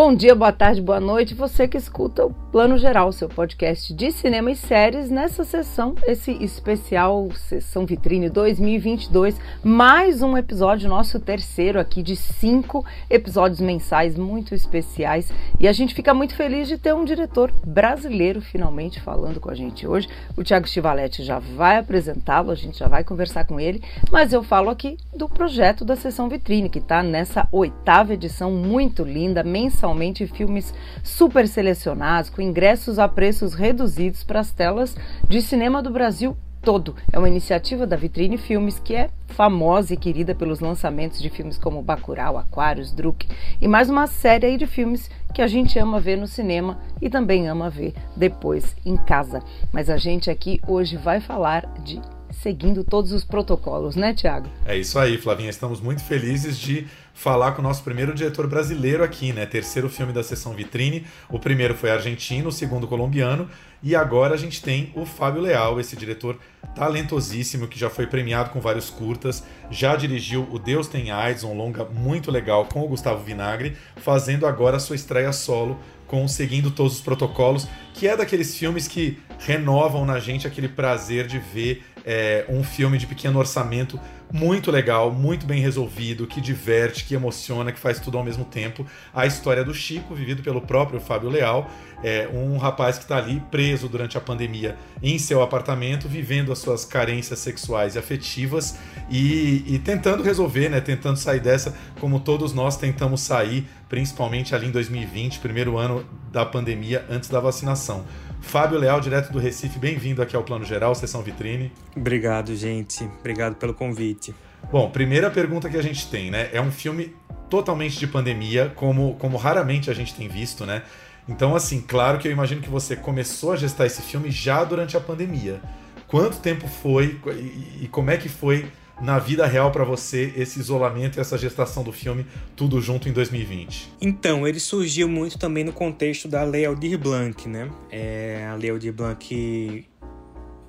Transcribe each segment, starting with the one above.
Bom dia, boa tarde, boa noite. Você que escuta o Plano Geral, seu podcast de cinema e séries, nessa sessão, esse especial Sessão Vitrine 2022, mais um episódio, nosso terceiro aqui de cinco episódios mensais muito especiais. E a gente fica muito feliz de ter um diretor brasileiro finalmente falando com a gente hoje. O Thiago Stivaletti já vai apresentá-lo, a gente já vai conversar com ele, mas eu falo aqui do projeto da Sessão Vitrine, que está nessa oitava edição muito linda, mensal mensalmente filmes super selecionados, com ingressos a preços reduzidos para as telas de cinema do Brasil todo. É uma iniciativa da Vitrine Filmes que é famosa e querida pelos lançamentos de filmes como Bacurau, Aquários, Druk e mais uma série de filmes que a gente ama ver no cinema e também ama ver depois em casa. Mas a gente aqui hoje vai falar de seguindo todos os protocolos, né, Tiago? É isso aí, Flavinha. Estamos muito felizes de falar com o nosso primeiro diretor brasileiro aqui, né? Terceiro filme da sessão vitrine. O primeiro foi argentino, o segundo colombiano. E agora a gente tem o Fábio Leal, esse diretor talentosíssimo que já foi premiado com vários curtas, já dirigiu O Deus Tem AIDS, um longa muito legal com o Gustavo Vinagre, fazendo agora a sua estreia solo com Seguindo Todos os Protocolos, que é daqueles filmes que renovam na gente aquele prazer de ver é, um filme de pequeno orçamento muito legal, muito bem resolvido, que diverte, que emociona, que faz tudo ao mesmo tempo. A história do Chico, vivido pelo próprio Fábio Leal, é um rapaz que está ali preso durante a pandemia em seu apartamento, vivendo as suas carências sexuais e afetivas e, e tentando resolver, né? Tentando sair dessa, como todos nós tentamos sair, principalmente ali em 2020, primeiro ano da pandemia, antes da vacinação. Fábio Leal, direto do Recife, bem-vindo aqui ao Plano Geral, Sessão Vitrine. Obrigado, gente. Obrigado pelo convite. Bom, primeira pergunta que a gente tem, né? É um filme totalmente de pandemia, como, como raramente a gente tem visto, né? Então, assim, claro que eu imagino que você começou a gestar esse filme já durante a pandemia. Quanto tempo foi e, e como é que foi na vida real para você esse isolamento e essa gestação do filme tudo junto em 2020? Então, ele surgiu muito também no contexto da Lei Aldir Blanc, né? É, a Lei Aldir Blanc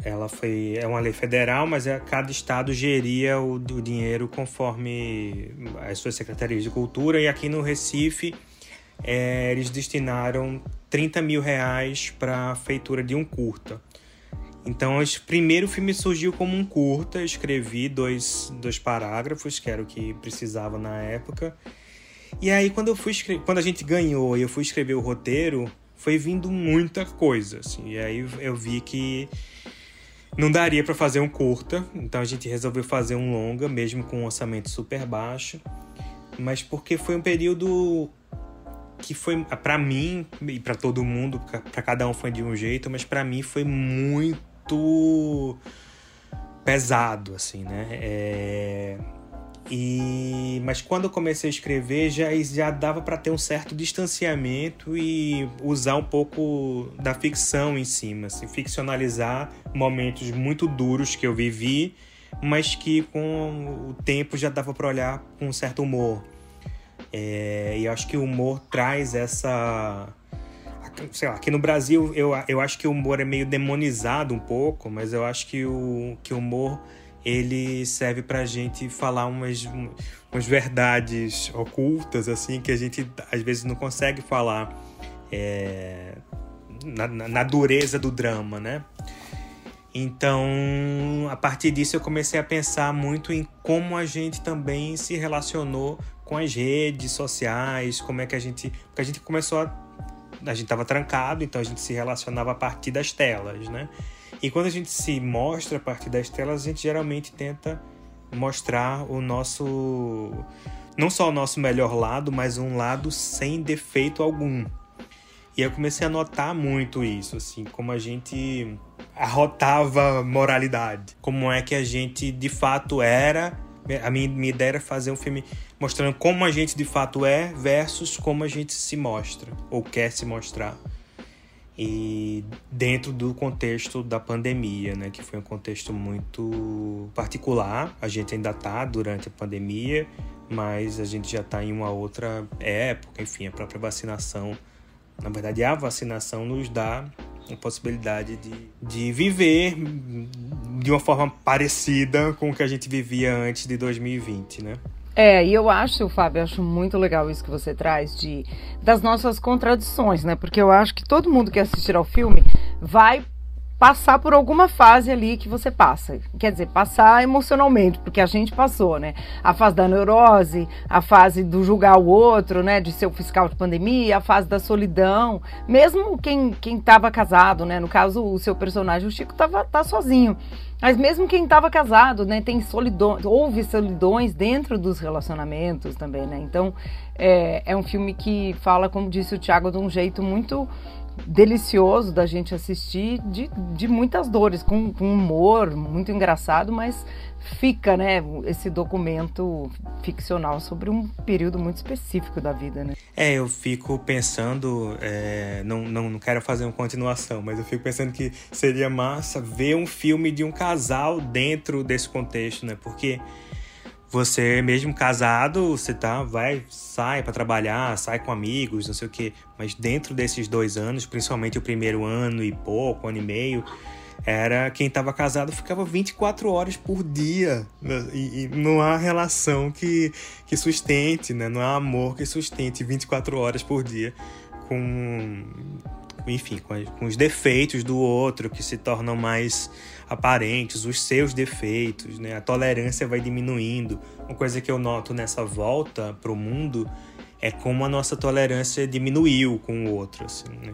ela foi é uma lei federal, mas é, cada estado geria o, o dinheiro conforme as suas secretarias de cultura e aqui no Recife é, eles destinaram 30 mil reais para a feitura de um curta. Então, o primeiro filme surgiu como um curta, escrevi dois, dois parágrafos, que era o que precisava na época. E aí, quando eu fui quando a gente ganhou e eu fui escrever o roteiro, foi vindo muita coisa, assim. E aí eu vi que não daria para fazer um curta, então a gente resolveu fazer um longa, mesmo com um orçamento super baixo. Mas porque foi um período que foi para mim e para todo mundo, para cada um foi de um jeito, mas para mim foi muito muito pesado, assim, né? É... E... Mas quando eu comecei a escrever, já, já dava para ter um certo distanciamento e usar um pouco da ficção em cima, assim, ficcionalizar momentos muito duros que eu vivi, mas que com o tempo já dava para olhar com um certo humor. É... E eu acho que o humor traz essa sei lá, aqui no Brasil eu, eu acho que o humor é meio demonizado um pouco, mas eu acho que o, que o humor ele serve pra gente falar umas, umas verdades ocultas, assim, que a gente às vezes não consegue falar é, na, na dureza do drama, né? Então, a partir disso, eu comecei a pensar muito em como a gente também se relacionou com as redes sociais, como é que a gente. Porque a gente começou a a gente estava trancado, então a gente se relacionava a partir das telas, né? E quando a gente se mostra a partir das telas, a gente geralmente tenta mostrar o nosso não só o nosso melhor lado, mas um lado sem defeito algum. E eu comecei a notar muito isso, assim, como a gente arrotava moralidade, como é que a gente de fato era. A minha, minha ideia era fazer um filme mostrando como a gente de fato é versus como a gente se mostra ou quer se mostrar. e dentro do contexto da pandemia, né, que foi um contexto muito particular. A gente ainda está durante a pandemia, mas a gente já está em uma outra época, enfim, a própria vacinação, na verdade a vacinação nos dá a possibilidade de, de viver de uma forma parecida com o que a gente vivia antes de 2020, né? É, e eu acho, Fábio, eu acho muito legal isso que você traz de das nossas contradições, né? Porque eu acho que todo mundo que assistir ao filme vai passar por alguma fase ali que você passa. Quer dizer, passar emocionalmente, porque a gente passou, né? A fase da neurose, a fase do julgar o outro, né? De ser o fiscal de pandemia, a fase da solidão. Mesmo quem quem estava casado, né? No caso, o seu personagem, o Chico, tava, tá sozinho. Mas mesmo quem estava casado, né? Tem solidões, houve solidões dentro dos relacionamentos também, né? Então, é, é um filme que fala, como disse o Thiago, de um jeito muito delicioso da gente assistir, de, de muitas dores, com, com humor, muito engraçado, mas fica, né, esse documento ficcional sobre um período muito específico da vida, né? É, eu fico pensando, é, não, não, não quero fazer uma continuação, mas eu fico pensando que seria massa ver um filme de um casal dentro desse contexto, né? Porque você mesmo casado, você tá, vai, sai para trabalhar, sai com amigos, não sei o quê. Mas dentro desses dois anos, principalmente o primeiro ano e pouco, ano e meio, era quem estava casado ficava 24 horas por dia. Né? E, e, não há relação que, que sustente, né? Não há amor que sustente 24 horas por dia com enfim, com, com os defeitos do outro que se tornam mais aparentes, os seus defeitos, né? A tolerância vai diminuindo. Uma coisa que eu noto nessa volta para o mundo é como a nossa tolerância diminuiu com o outro, assim, né?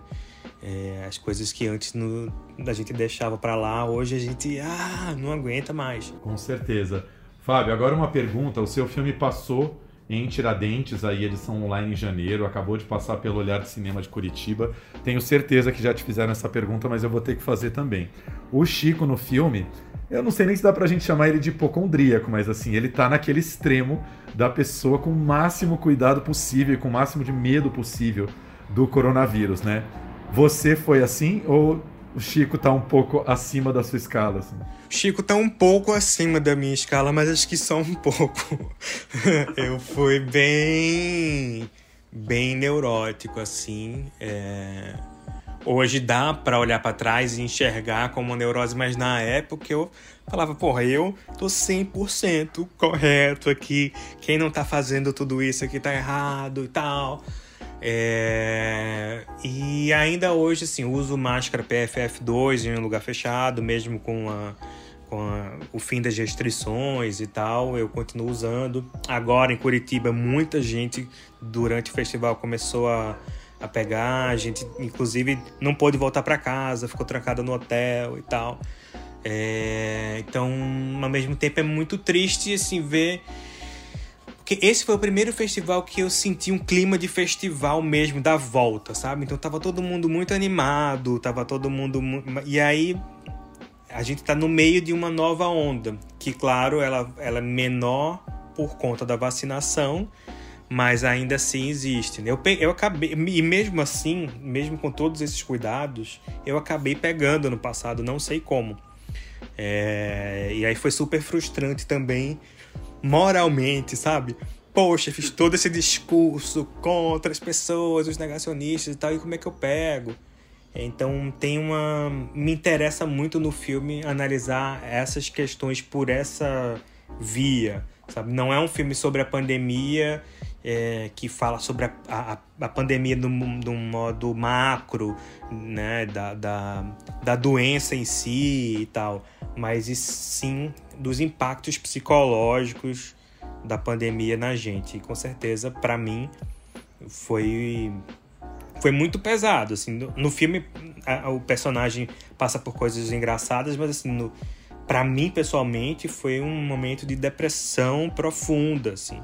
É, as coisas que antes no, a gente deixava para lá, hoje a gente ah, não aguenta mais. Com certeza. Fábio, agora uma pergunta. O seu filme passou em Tiradentes, aí edição online em janeiro, acabou de passar pelo Olhar de Cinema de Curitiba. Tenho certeza que já te fizeram essa pergunta, mas eu vou ter que fazer também. O Chico no filme, eu não sei nem se dá pra gente chamar ele de hipocondríaco, mas assim, ele tá naquele extremo da pessoa com o máximo cuidado possível, com o máximo de medo possível do coronavírus, né? Você foi assim ou o Chico tá um pouco acima da sua escala? Assim? Chico tá um pouco acima da minha escala, mas acho que só um pouco. eu fui bem. bem neurótico, assim. É... Hoje dá para olhar para trás e enxergar como neurose, mas na época eu falava, porra, eu tô 100% correto aqui. Quem não tá fazendo tudo isso aqui tá errado e tal. É... E ainda hoje, assim, uso máscara PFF2 em um lugar fechado, mesmo com, a, com a, o fim das restrições e tal, eu continuo usando. Agora em Curitiba, muita gente durante o festival começou a, a pegar, a gente inclusive não pôde voltar para casa, ficou trancada no hotel e tal. É... Então, ao mesmo tempo, é muito triste assim ver porque esse foi o primeiro festival que eu senti um clima de festival mesmo, da volta, sabe? Então tava todo mundo muito animado, tava todo mundo. E aí a gente tá no meio de uma nova onda, que, claro, ela, ela é menor por conta da vacinação, mas ainda assim existe. Né? Eu, eu acabei, e mesmo assim, mesmo com todos esses cuidados, eu acabei pegando no passado, não sei como. É, e aí foi super frustrante também moralmente, sabe? Poxa, fiz todo esse discurso contra as pessoas, os negacionistas e tal, e como é que eu pego? Então tem uma. Me interessa muito no filme analisar essas questões por essa via. Sabe? Não é um filme sobre a pandemia é, que fala sobre a, a, a pandemia de um modo macro, né? Da, da, da doença em si e tal, mas sim dos impactos psicológicos da pandemia na gente. E com certeza, para mim, foi foi muito pesado. Assim, no, no filme, a, o personagem passa por coisas engraçadas, mas assim, para mim pessoalmente foi um momento de depressão profunda, assim,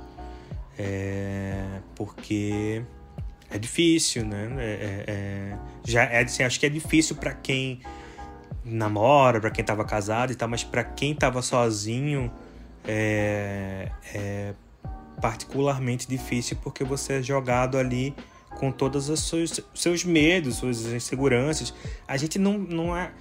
é, porque é difícil, né? É, é, é já é assim, acho que é difícil para quem namora, para quem tava casado e tal, mas para quem tava sozinho é, é particularmente difícil porque você é jogado ali com todos os seus, seus medos, suas inseguranças. A gente não, não, é,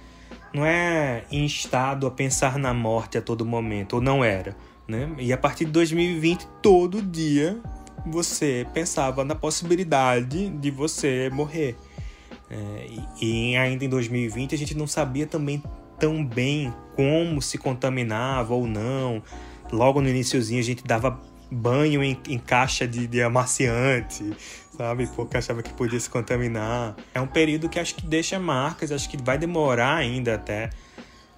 não é instado a pensar na morte a todo momento, ou não era. Né? E a partir de 2020, todo dia você pensava na possibilidade de você morrer. É, e, ainda em 2020 a gente não sabia também tão bem como se contaminava ou não. Logo no iníciozinho a gente dava banho em, em caixa de, de amaciante, sabe? Porque achava que podia se contaminar. É um período que acho que deixa marcas, acho que vai demorar ainda até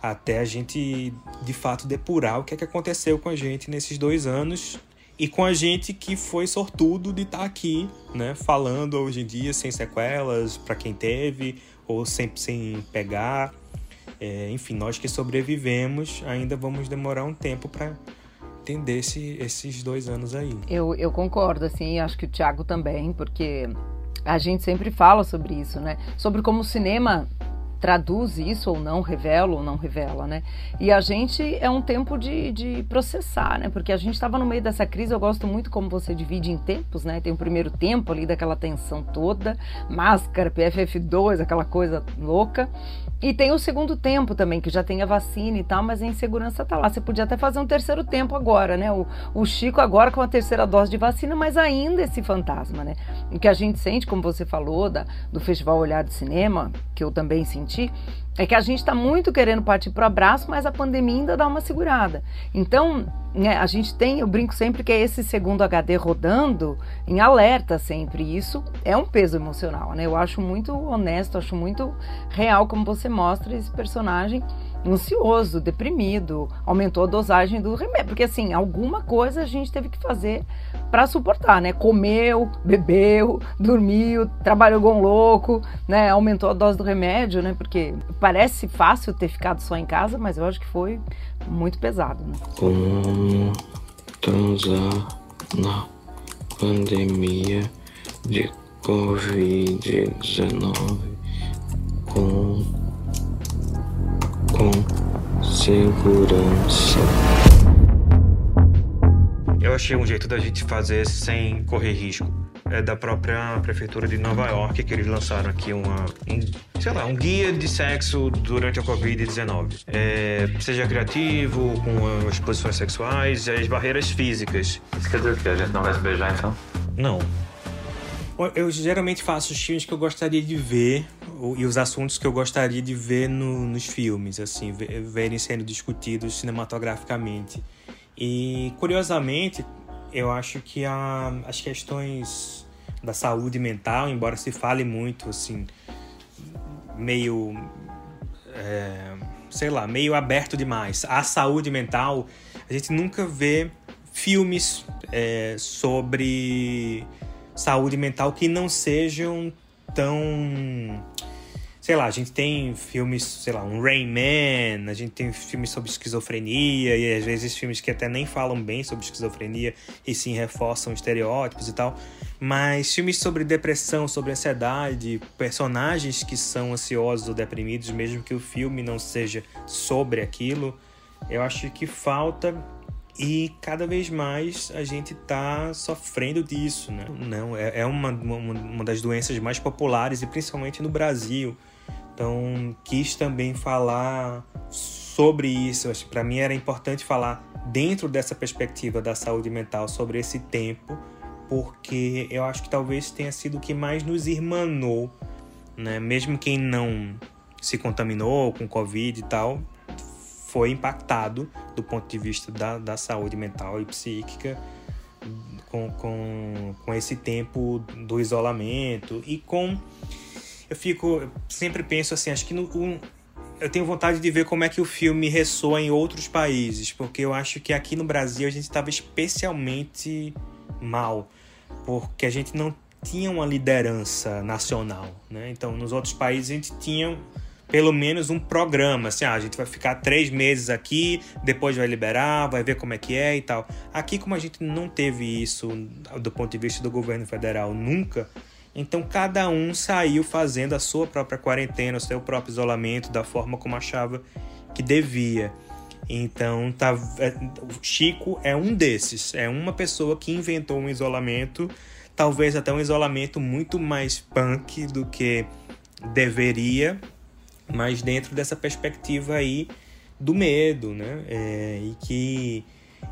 até a gente de fato depurar o que é que aconteceu com a gente nesses dois anos e com a gente que foi sortudo de estar tá aqui, né, falando hoje em dia sem sequelas para quem teve ou sempre sem pegar. É, enfim, nós que sobrevivemos ainda vamos demorar um tempo para entender esse, esses dois anos aí. Eu, eu concordo, assim, acho que o Thiago também, porque a gente sempre fala sobre isso, né? Sobre como o cinema traduz isso ou não, revela ou não revela, né? E a gente é um tempo de, de processar, né? Porque a gente estava no meio dessa crise, eu gosto muito como você divide em tempos, né? Tem o primeiro tempo ali daquela tensão toda, máscara, PFF2, aquela coisa louca. E tem o segundo tempo também, que já tem a vacina e tal, mas a insegurança tá lá. Você podia até fazer um terceiro tempo agora, né? O, o Chico agora com a terceira dose de vacina, mas ainda esse fantasma, né? O que a gente sente, como você falou, da, do Festival Olhar de Cinema, que eu também senti, é que a gente está muito querendo partir para o abraço, mas a pandemia ainda dá uma segurada. Então, né, a gente tem, eu brinco sempre que é esse segundo HD rodando em alerta sempre. E isso é um peso emocional, né? Eu acho muito honesto, acho muito real como você mostra esse personagem ansioso, deprimido, aumentou a dosagem do remédio, porque assim, alguma coisa a gente teve que fazer para suportar, né? Comeu, bebeu, dormiu, trabalhou um louco, né? Aumentou a dose do remédio, né? Porque parece fácil ter ficado só em casa, mas eu acho que foi muito pesado, né? Como transar na pandemia de Covid-19 segurança. Eu achei um jeito da gente fazer sem correr risco. É da própria prefeitura de Nova York que eles lançaram aqui uma, um, sei lá, um guia de sexo durante a Covid-19. É, seja criativo, com as posições sexuais e as barreiras físicas. Isso quer dizer o quê? A gente não vai se beijar então? Não. Eu geralmente faço os filmes que eu gostaria de ver e os assuntos que eu gostaria de ver no, nos filmes, assim, verem sendo discutidos cinematograficamente. E curiosamente, eu acho que a, as questões da saúde mental, embora se fale muito, assim, meio, é, sei lá, meio aberto demais, a saúde mental, a gente nunca vê filmes é, sobre saúde mental que não sejam tão sei lá, a gente tem filmes, sei lá, um Rain Man, a gente tem filmes sobre esquizofrenia, e às vezes filmes que até nem falam bem sobre esquizofrenia e sim reforçam estereótipos e tal. Mas filmes sobre depressão, sobre ansiedade, personagens que são ansiosos ou deprimidos, mesmo que o filme não seja sobre aquilo, eu acho que falta e cada vez mais a gente está sofrendo disso, né? Não, é, é uma, uma, uma das doenças mais populares e principalmente no Brasil. Então, quis também falar sobre isso. Para mim era importante falar dentro dessa perspectiva da saúde mental sobre esse tempo, porque eu acho que talvez tenha sido o que mais nos irmanou, né? Mesmo quem não se contaminou com Covid e tal, foi impactado do ponto de vista da, da saúde mental e psíquica com, com, com esse tempo do isolamento e com. Eu fico. Sempre penso assim, acho que no, um, eu tenho vontade de ver como é que o filme ressoa em outros países, porque eu acho que aqui no Brasil a gente estava especialmente mal, porque a gente não tinha uma liderança nacional, né? Então, nos outros países a gente tinha pelo menos um programa, assim, ah, a gente vai ficar três meses aqui, depois vai liberar, vai ver como é que é e tal. Aqui, como a gente não teve isso do ponto de vista do governo federal nunca, então cada um saiu fazendo a sua própria quarentena, o seu próprio isolamento, da forma como achava que devia. Então, tá, é, Chico é um desses, é uma pessoa que inventou um isolamento talvez até um isolamento muito mais punk do que deveria, mas dentro dessa perspectiva aí do medo, né? É, e que,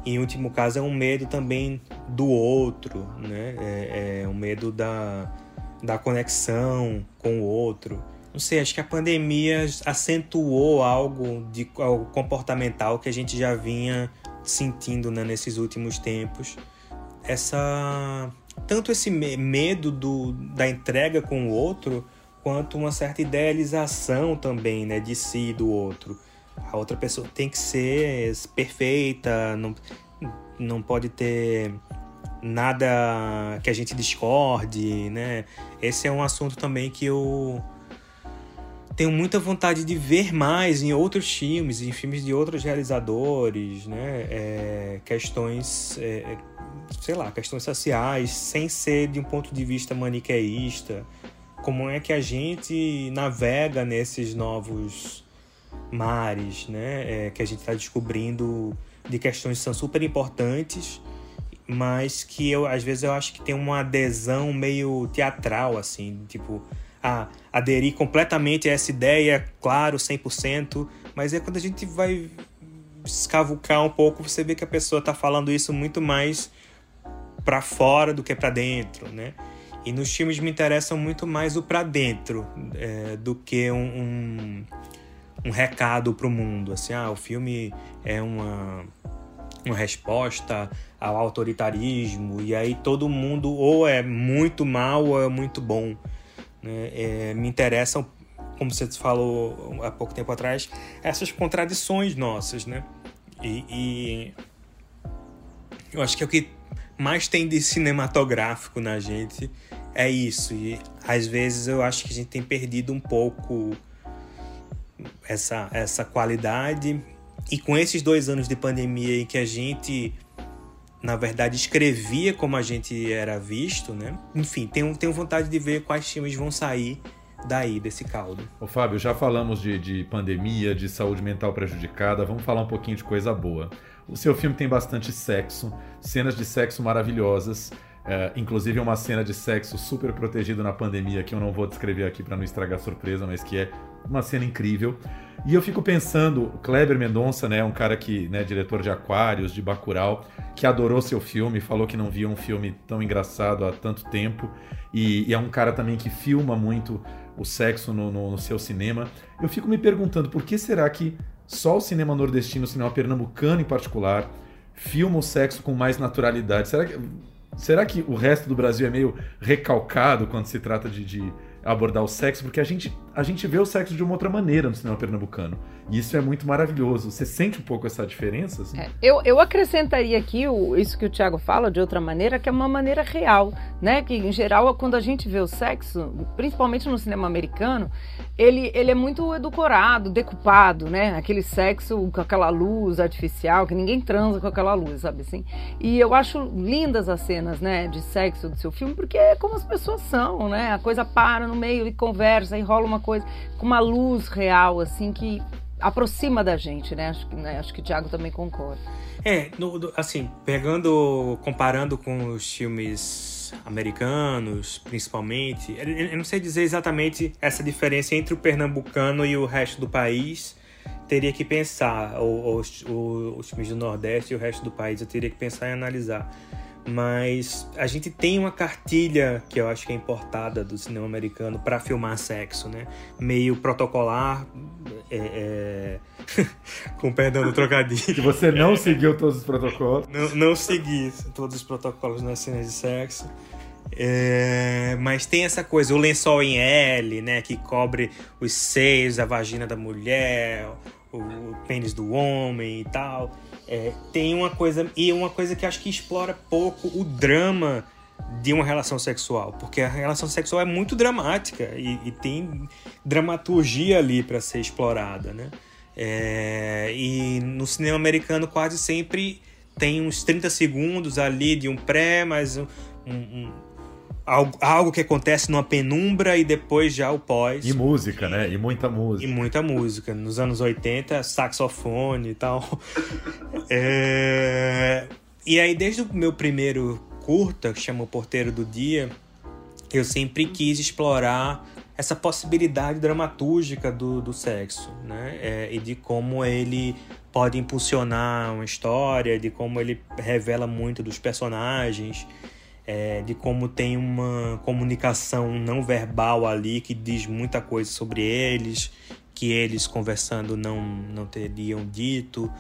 em último caso, é um medo também do outro, né? É, é um medo da, da conexão com o outro. Não sei, acho que a pandemia acentuou algo de algo comportamental que a gente já vinha sentindo né, nesses últimos tempos. Essa tanto esse medo do, da entrega com o outro, quanto uma certa idealização também, né, de si e do outro. A outra pessoa tem que ser perfeita, não, não pode ter nada que a gente discorde, né? Esse é um assunto também que eu tenho muita vontade de ver mais em outros filmes, em filmes de outros realizadores, né? É, questões, é, sei lá, questões sociais, sem ser de um ponto de vista maniqueísta. Como é que a gente navega nesses novos mares, né? É, que a gente está descobrindo de questões que são super importantes, mas que eu às vezes eu acho que tem uma adesão meio teatral, assim, tipo aderir completamente a essa ideia, claro, 100%, mas é quando a gente vai escavucar um pouco, você vê que a pessoa está falando isso muito mais para fora do que para dentro, né? E nos filmes me interessam muito mais o para dentro é, do que um, um, um recado para o mundo. Assim, ah, o filme é uma, uma resposta ao autoritarismo e aí todo mundo ou é muito mal ou é muito bom. Né? É, me interessam, como você falou há pouco tempo atrás, essas contradições nossas, né? E, e eu acho que é o que mais tem de cinematográfico na gente é isso. E às vezes eu acho que a gente tem perdido um pouco essa, essa qualidade. E com esses dois anos de pandemia em que a gente na verdade, escrevia como a gente era visto, né? Enfim, tenho, tenho vontade de ver quais filmes vão sair daí, desse caldo. Ô Fábio, já falamos de, de pandemia, de saúde mental prejudicada, vamos falar um pouquinho de coisa boa. O seu filme tem bastante sexo, cenas de sexo maravilhosas, é, inclusive uma cena de sexo super protegido na pandemia que eu não vou descrever aqui para não estragar a surpresa, mas que é uma cena incrível. E eu fico pensando, Kleber Mendonça, né, um cara que, né, diretor de Aquários, de Bacurau, que adorou seu filme, falou que não via um filme tão engraçado há tanto tempo, e, e é um cara também que filma muito o sexo no, no, no, seu cinema. Eu fico me perguntando por que será que só o cinema nordestino, o cinema pernambucano em particular, filma o sexo com mais naturalidade? Será que, será que o resto do Brasil é meio recalcado quando se trata de, de abordar o sexo, porque a gente, a gente vê o sexo de uma outra maneira no cinema pernambucano. E isso é muito maravilhoso. Você sente um pouco essa diferença? Assim? É, eu, eu acrescentaria aqui o, isso que o Tiago fala de outra maneira, que é uma maneira real, né? Que em geral, quando a gente vê o sexo, principalmente no cinema americano, ele, ele é muito edulcorado, decupado, né? Aquele sexo com aquela luz artificial, que ninguém transa com aquela luz, sabe assim? E eu acho lindas as cenas, né, de sexo do seu filme, porque é como as pessoas são, né? A coisa para no meio e conversa e rola uma coisa com uma luz real, assim, que aproxima da gente, né? Acho né? Acho que o Thiago também concorda. É, no, assim, pegando, comparando com os filmes americanos, principalmente, eu não sei dizer exatamente essa diferença entre o pernambucano e o resto do país. Teria que pensar, os filmes do Nordeste e o resto do país, eu teria que pensar e analisar mas a gente tem uma cartilha que eu acho que é importada do cinema americano para filmar sexo, né? Meio protocolar, é, é... com perdão do trocadilho. Que você não seguiu todos os protocolos. Não, não segui todos os protocolos nas cenas de sexo. É, mas tem essa coisa, o lençol em L, né, que cobre os seios, a vagina da mulher, o, o pênis do homem e tal. É, tem uma coisa. E uma coisa que acho que explora pouco o drama de uma relação sexual, porque a relação sexual é muito dramática e, e tem dramaturgia ali para ser explorada, né? É, e no cinema americano quase sempre tem uns 30 segundos ali de um pré, mas um, um, algo, algo que acontece numa penumbra e depois já o pós. E música, né? E muita música. E muita música. Nos anos 80, saxofone e tal. é... E aí, desde o meu primeiro curta, que chama O Porteiro do Dia, eu sempre quis explorar essa possibilidade dramatúrgica do, do sexo, né? É, e de como ele pode impulsionar uma história, de como ele revela muito dos personagens, é, de como tem uma comunicação não verbal ali que diz muita coisa sobre eles, que eles conversando não, não teriam dito.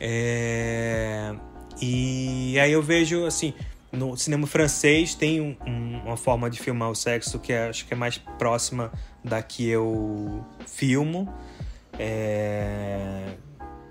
É, e aí eu vejo assim no cinema francês tem um, um, uma forma de filmar o sexo que é, acho que é mais próxima da que eu filmo. É,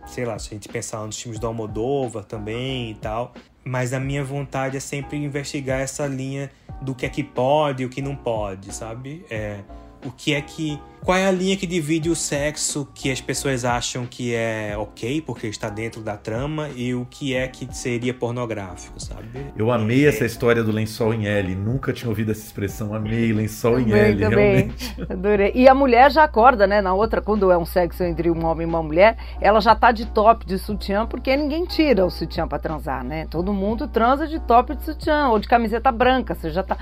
sei lá, se a gente pensar nos filmes do Almodóvar também e tal. Mas a minha vontade é sempre investigar essa linha do que é que pode e o que não pode, sabe? É, o que é que. Qual é a linha que divide o sexo que as pessoas acham que é ok, porque está dentro da trama, e o que é que seria pornográfico, sabe? Eu amei é... essa história do lençol em L. Nunca tinha ouvido essa expressão. Amei lençol em L, também. realmente. Adorei. E a mulher já acorda, né? Na outra, quando é um sexo entre um homem e uma mulher, ela já tá de top de sutiã, porque ninguém tira o sutiã para transar, né? Todo mundo transa de top de sutiã ou de camiseta branca. Você já tá.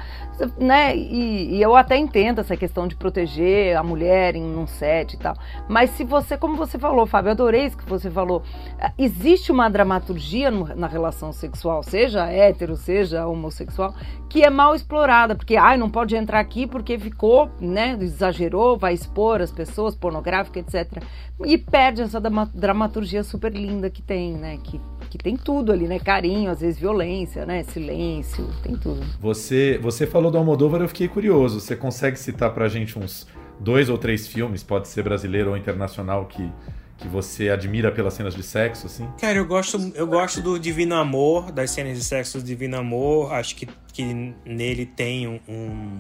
Né? E, e eu até entendo essa questão de proteger a mulher em um set e tal. Mas se você, como você falou, Fábio, adorei isso que você falou. Ah, existe uma dramaturgia no, na relação sexual, seja hétero, seja homossexual, que é mal explorada, porque ai, não pode entrar aqui porque ficou, né, exagerou, vai expor as pessoas, pornográfica, etc. E perde essa dramaturgia super linda que tem, né, que que tem tudo ali, né? Carinho, às vezes violência, né? Silêncio, tem tudo. Você, você falou do Almodóvar, eu fiquei curioso. Você consegue citar pra gente uns dois ou três filmes, pode ser brasileiro ou internacional, que, que você admira pelas cenas de sexo, assim? Cara, eu gosto, eu gosto do Divino Amor, das cenas de sexo do Divino Amor. Acho que, que nele tem um, um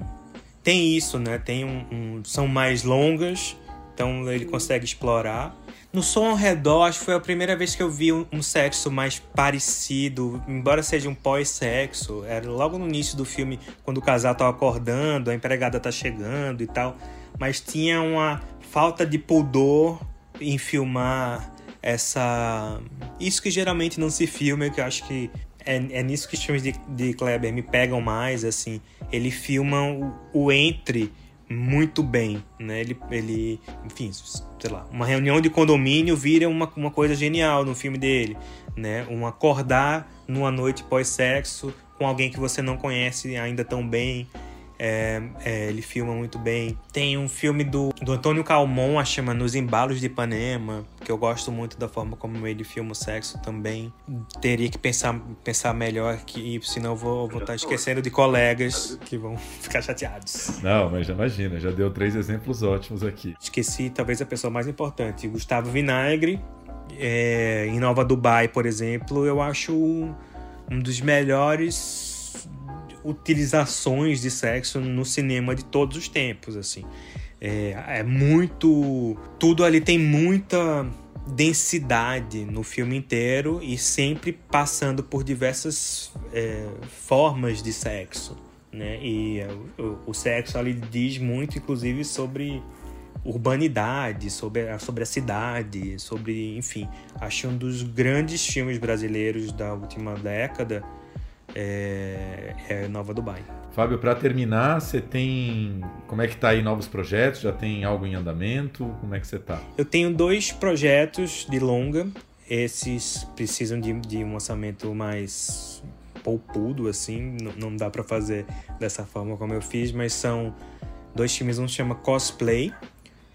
tem isso, né? Tem um, um, são mais longas, então ele consegue explorar. No som ao redor, acho que foi a primeira vez que eu vi um, um sexo mais parecido, embora seja um pós-sexo. Era logo no início do filme, quando o casal tá acordando, a empregada tá chegando e tal. Mas tinha uma falta de pudor em filmar essa. Isso que geralmente não se filma, que eu acho que é, é nisso que os filmes de, de Kleber me pegam mais, assim. Ele filma o, o entre muito bem, né? Ele, ele, enfim, sei lá, uma reunião de condomínio vira uma, uma coisa genial no filme dele, né? Um acordar numa noite pós-sexo com alguém que você não conhece ainda tão bem. É, é, ele filma muito bem. Tem um filme do, do Antônio Calmon, chama Nos Embalos de Ipanema, que eu gosto muito da forma como ele filma o sexo também. Teria que pensar, pensar melhor que senão eu vou estar tá esquecendo de colegas que vão ficar chateados. Não, mas já imagina, já deu três exemplos ótimos aqui. Esqueci talvez a pessoa mais importante, Gustavo Vinagre. É, em Nova Dubai, por exemplo, eu acho um dos melhores utilizações de sexo no cinema de todos os tempos, assim. É, é muito. Tudo ali tem muita densidade no filme inteiro e sempre passando por diversas é, formas de sexo, né? E é, o, o, sexo ali diz muito, inclusive, sobre urbanidade, sobre a, sobre a cidade, sobre, enfim, acho um dos grandes filmes brasileiros da última década é, é Nova Dubai. Fábio, para terminar, você tem. Como é que tá aí novos projetos? Já tem algo em andamento? Como é que você tá? Eu tenho dois projetos de longa. Esses precisam de, de um orçamento mais poupudo, assim. Não, não dá para fazer dessa forma como eu fiz, mas são dois filmes. Um se chama Cosplay,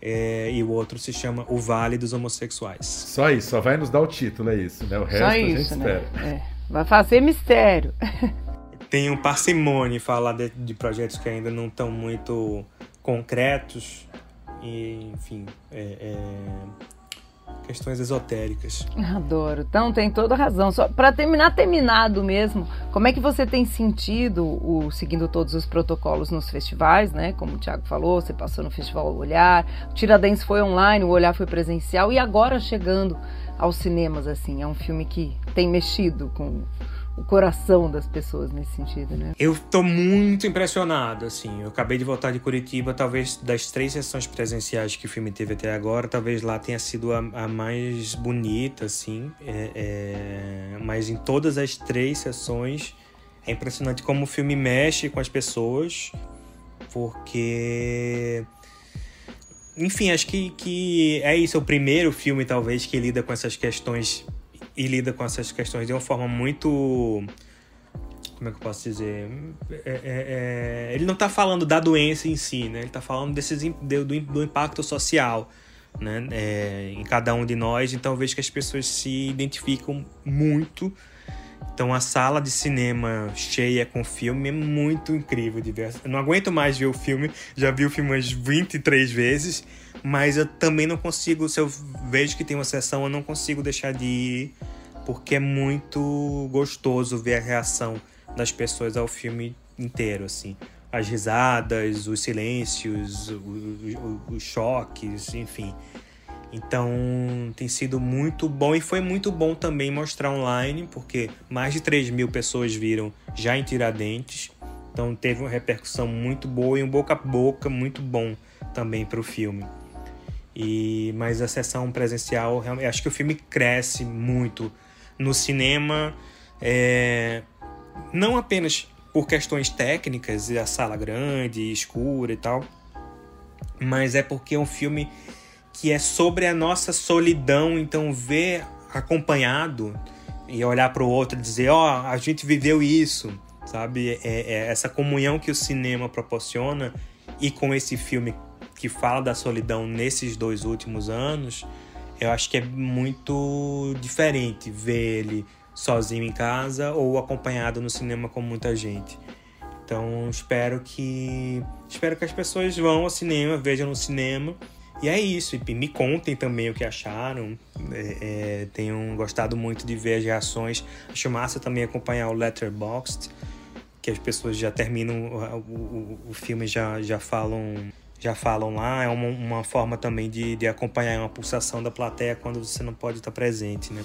é, e o outro se chama O Vale dos Homossexuais. Só isso, só vai nos dar o título, é isso, né? O resto só a isso, gente né? espera. É. Vai fazer mistério. Tenho parcimônia falar de, de, projetos que ainda não estão muito concretos e, enfim, é, é, questões esotéricas. Adoro. Então tem toda razão. Só para terminar terminado mesmo, como é que você tem sentido o seguindo todos os protocolos nos festivais, né? Como o Thiago falou, você passou no festival Olhar, o Tiradentes foi online, o Olhar foi presencial e agora chegando aos cinemas, assim. É um filme que tem mexido com o coração das pessoas nesse sentido, né? Eu tô muito impressionado, assim. Eu acabei de voltar de Curitiba, talvez das três sessões presenciais que o filme teve até agora, talvez lá tenha sido a, a mais bonita, assim. É, é... Mas em todas as três sessões É impressionante como o filme mexe com as pessoas, porque. Enfim, acho que, que é isso. É o primeiro filme, talvez, que lida com essas questões e lida com essas questões de uma forma muito. Como é que eu posso dizer? É, é, é, ele não está falando da doença em si, né? Ele está falando desses, do, do impacto social né? É, em cada um de nós. Então eu vejo que as pessoas se identificam muito. Então a sala de cinema cheia com filme é muito incrível de ver. Eu não aguento mais ver o filme, já vi o filme umas 23 vezes, mas eu também não consigo, se eu vejo que tem uma sessão, eu não consigo deixar de ir, porque é muito gostoso ver a reação das pessoas ao filme inteiro, assim as risadas, os silêncios, os, choques, enfim. Então tem sido muito bom e foi muito bom também mostrar online, porque mais de 3 mil pessoas viram já em Tiradentes. Então teve uma repercussão muito boa e um boca a boca muito bom também para o filme. E mas a sessão presencial, acho que o filme cresce muito no cinema, é, não apenas por questões técnicas, a sala grande, escura e tal. Mas é porque é um filme que é sobre a nossa solidão, então ver acompanhado e olhar para o outro e dizer, ó, oh, a gente viveu isso, sabe? É, é essa comunhão que o cinema proporciona e com esse filme que fala da solidão nesses dois últimos anos, eu acho que é muito diferente ver ele sozinho em casa ou acompanhado no cinema com muita gente. Então espero que espero que as pessoas vão ao cinema, vejam no cinema. E é isso, e me contem também o que acharam. É, é, tenham gostado muito de ver as reações. Acho massa também acompanhar o Letterboxd, que as pessoas já terminam o, o, o filme já, já falam já falam lá. É uma, uma forma também de, de acompanhar uma pulsação da plateia quando você não pode estar presente, né?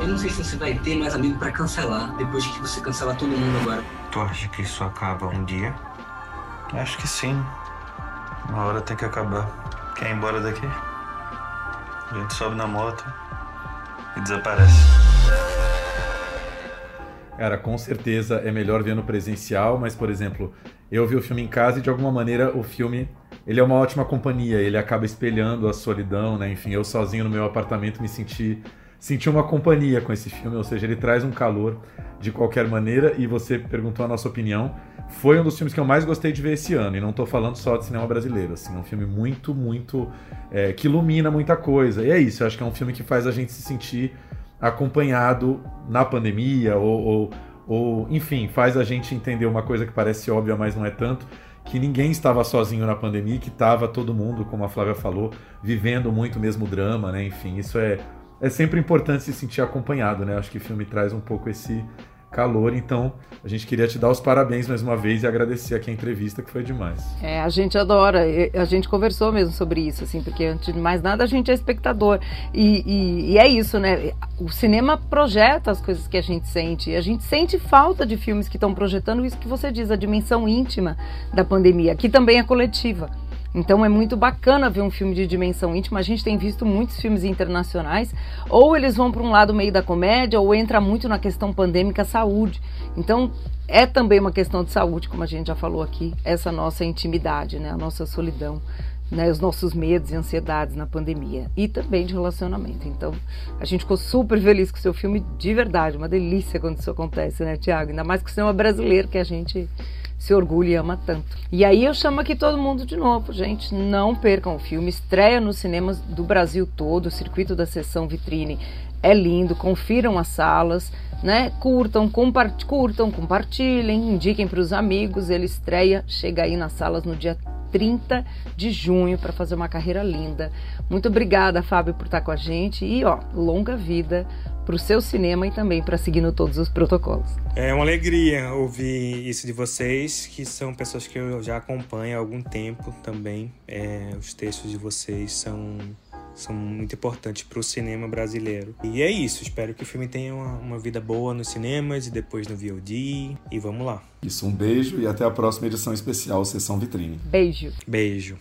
Eu não sei se você vai ter mais amigo para cancelar depois que você cancelar todo mundo agora. Tu acha que isso acaba um dia? Acho que sim. Uma hora tem que acabar. Quer ir embora daqui? A gente sobe na moto e desaparece. Cara, com certeza é melhor ver no presencial, mas, por exemplo, eu vi o filme em casa e de alguma maneira o filme ele é uma ótima companhia, ele acaba espelhando a solidão, né? Enfim, eu sozinho no meu apartamento me senti senti uma companhia com esse filme, ou seja, ele traz um calor de qualquer maneira. E você perguntou a nossa opinião. Foi um dos filmes que eu mais gostei de ver esse ano, e não estou falando só de cinema brasileiro. Assim, é um filme muito, muito. É, que ilumina muita coisa. E é isso, eu acho que é um filme que faz a gente se sentir acompanhado na pandemia, ou, ou, ou enfim, faz a gente entender uma coisa que parece óbvia, mas não é tanto que ninguém estava sozinho na pandemia, que estava todo mundo, como a Flávia falou, vivendo muito o mesmo drama, né? Enfim, isso é é sempre importante se sentir acompanhado, né? Acho que o filme traz um pouco esse calor, então a gente queria te dar os parabéns mais uma vez e agradecer aqui a entrevista, que foi demais. É, a gente adora, a gente conversou mesmo sobre isso, assim, porque antes de mais nada a gente é espectador, e, e, e é isso, né? O cinema projeta as coisas que a gente sente, e a gente sente falta de filmes que estão projetando isso que você diz, a dimensão íntima da pandemia, que também é coletiva. Então é muito bacana ver um filme de dimensão íntima. A gente tem visto muitos filmes internacionais, ou eles vão para um lado meio da comédia, ou entra muito na questão pandêmica saúde. Então é também uma questão de saúde, como a gente já falou aqui, essa nossa intimidade, né, a nossa solidão. Né, os nossos medos e ansiedades na pandemia e também de relacionamento. Então, a gente ficou super feliz com o seu filme de verdade, uma delícia quando isso acontece, né, Tiago? Ainda mais que o cinema brasileiro que a gente se orgulha e ama tanto. E aí eu chamo aqui todo mundo de novo, gente, não percam o filme, estreia nos cinemas do Brasil todo, o circuito da sessão vitrine. É lindo, confiram as salas, né? Curtam, compart curtam, compartilhem, indiquem para os amigos, ele estreia, chega aí nas salas no dia 30 de junho para fazer uma carreira linda. Muito obrigada, Fábio, por estar com a gente e ó, longa vida para o seu cinema e também para seguindo todos os protocolos. É uma alegria ouvir isso de vocês, que são pessoas que eu já acompanho há algum tempo também. É, os textos de vocês são são muito importantes para o cinema brasileiro. E é isso, espero que o filme tenha uma, uma, vida boa nos cinemas e depois no VOD. E vamos lá. Isso, um beijo e até a próxima edição especial Sessão Vitrine. Beijo. Beijo.